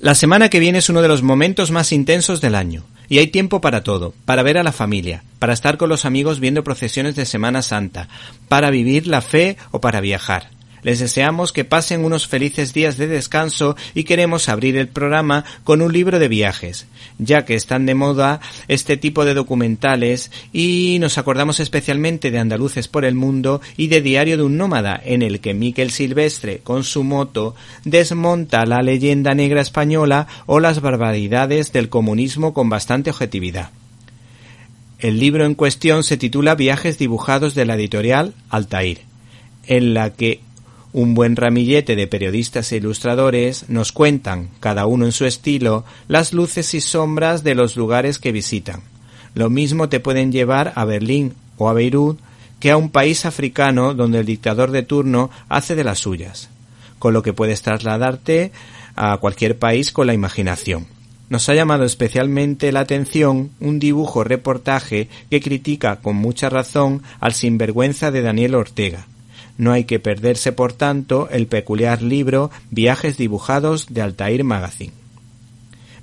La semana que viene es uno de los momentos más intensos del año, y hay tiempo para todo, para ver a la familia, para estar con los amigos viendo procesiones de Semana Santa, para vivir la fe o para viajar. Les deseamos que pasen unos felices días de descanso y queremos abrir el programa con un libro de viajes, ya que están de moda este tipo de documentales y nos acordamos especialmente de Andaluces por el Mundo y de Diario de un Nómada, en el que Miquel Silvestre, con su moto, desmonta la leyenda negra española o las barbaridades del comunismo con bastante objetividad. El libro en cuestión se titula Viajes dibujados de la editorial Altair, en la que un buen ramillete de periodistas e ilustradores nos cuentan, cada uno en su estilo, las luces y sombras de los lugares que visitan. Lo mismo te pueden llevar a Berlín o a Beirut que a un país africano donde el dictador de turno hace de las suyas, con lo que puedes trasladarte a cualquier país con la imaginación. Nos ha llamado especialmente la atención un dibujo reportaje que critica con mucha razón al sinvergüenza de Daniel Ortega. No hay que perderse, por tanto, el peculiar libro Viajes dibujados de Altair Magazine.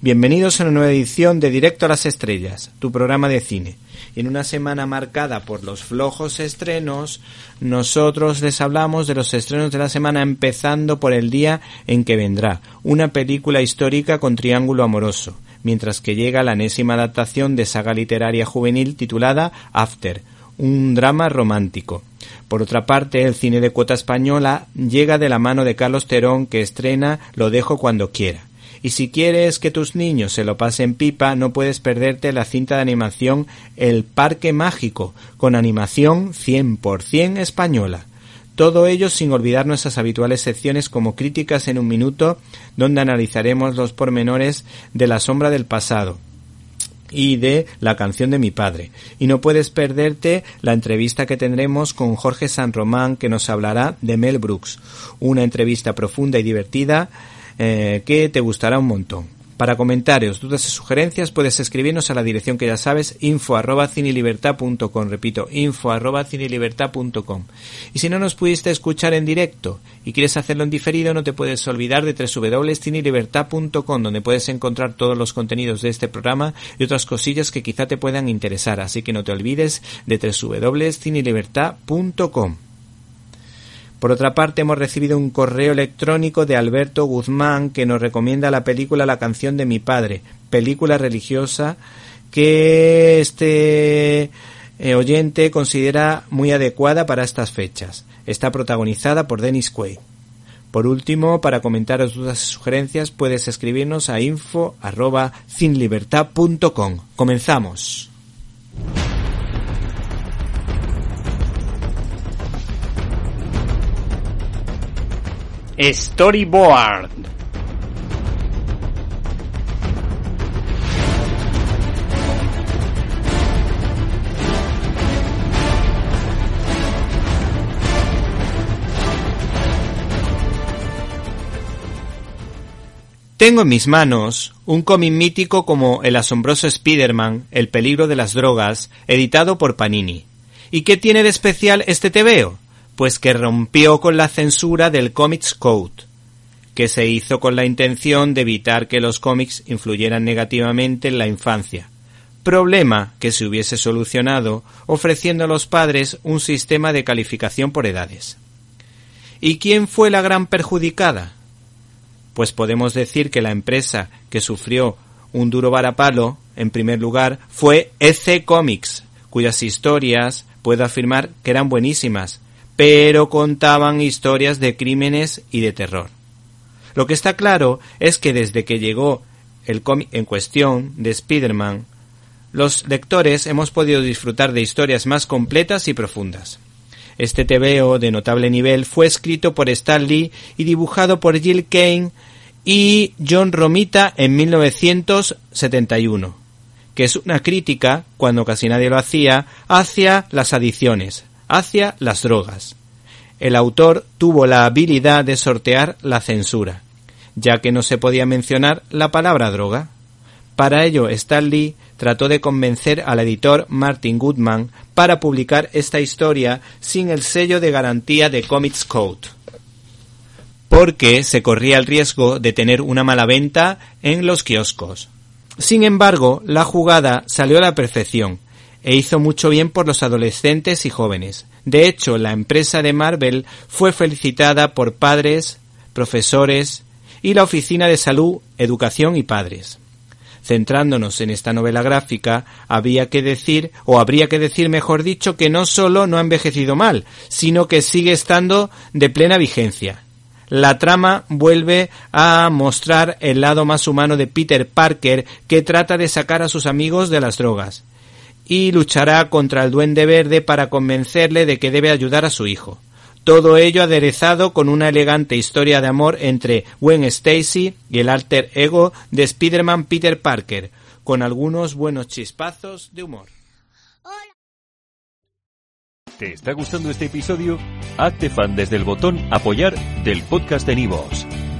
Bienvenidos a una nueva edición de Directo a las Estrellas, tu programa de cine. En una semana marcada por los flojos estrenos, nosotros les hablamos de los estrenos de la semana empezando por el día en que vendrá una película histórica con triángulo amoroso, mientras que llega la enésima adaptación de saga literaria juvenil titulada After, un drama romántico. Por otra parte, el cine de cuota española llega de la mano de Carlos Terón que estrena Lo dejo cuando quiera. Y si quieres que tus niños se lo pasen pipa, no puedes perderte la cinta de animación El Parque Mágico, con animación 100% española. Todo ello sin olvidar nuestras habituales secciones como críticas en un minuto, donde analizaremos los pormenores de La sombra del pasado, y de la canción de mi padre. Y no puedes perderte la entrevista que tendremos con Jorge San Román que nos hablará de Mel Brooks. Una entrevista profunda y divertida eh, que te gustará un montón. Para comentarios, dudas y sugerencias puedes escribirnos a la dirección que ya sabes, info arroba cinelibertad.com, repito, info arroba cinelibertad.com. Y si no nos pudiste escuchar en directo y quieres hacerlo en diferido, no te puedes olvidar de www.cinelibertad.com, donde puedes encontrar todos los contenidos de este programa y otras cosillas que quizá te puedan interesar, así que no te olvides de www.cinelibertad.com. Por otra parte, hemos recibido un correo electrónico de Alberto Guzmán que nos recomienda la película La canción de mi padre, película religiosa que este eh, oyente considera muy adecuada para estas fechas. Está protagonizada por Dennis Quaid. Por último, para comentaros dudas y sugerencias, puedes escribirnos a info arroba cinlibertad.com. Comenzamos. Storyboard. Tengo en mis manos un cómic mítico como El asombroso Spider-Man, El peligro de las drogas, editado por Panini. ¿Y qué tiene de especial este tebeo? Pues que rompió con la censura del Comics Code, que se hizo con la intención de evitar que los cómics influyeran negativamente en la infancia. Problema que se hubiese solucionado ofreciendo a los padres un sistema de calificación por edades. ¿Y quién fue la gran perjudicada? Pues podemos decir que la empresa que sufrió un duro varapalo, en primer lugar, fue EC Comics, cuyas historias puedo afirmar que eran buenísimas, pero contaban historias de crímenes y de terror. Lo que está claro es que desde que llegó el cómic en cuestión de Spider-Man, los lectores hemos podido disfrutar de historias más completas y profundas. Este TVO de notable nivel fue escrito por Stan Lee y dibujado por Jill Kane y John Romita en 1971, que es una crítica, cuando casi nadie lo hacía, hacia las adicciones, hacia las drogas. El autor tuvo la habilidad de sortear la censura, ya que no se podía mencionar la palabra droga. Para ello, Stan Lee trató de convencer al editor Martin Goodman para publicar esta historia sin el sello de garantía de Comics Code, porque se corría el riesgo de tener una mala venta en los kioscos. Sin embargo, la jugada salió a la perfección e hizo mucho bien por los adolescentes y jóvenes. De hecho, la empresa de Marvel fue felicitada por padres, profesores y la Oficina de Salud, Educación y Padres. Centrándonos en esta novela gráfica, había que decir, o habría que decir mejor dicho, que no solo no ha envejecido mal, sino que sigue estando de plena vigencia. La trama vuelve a mostrar el lado más humano de Peter Parker que trata de sacar a sus amigos de las drogas y luchará contra el duende verde para convencerle de que debe ayudar a su hijo. Todo ello aderezado con una elegante historia de amor entre Gwen Stacy y el alter ego de Spider-Man Peter Parker, con algunos buenos chispazos de humor. ¿Te está gustando este episodio? Hazte fan desde el botón Apoyar del podcast de Nivos.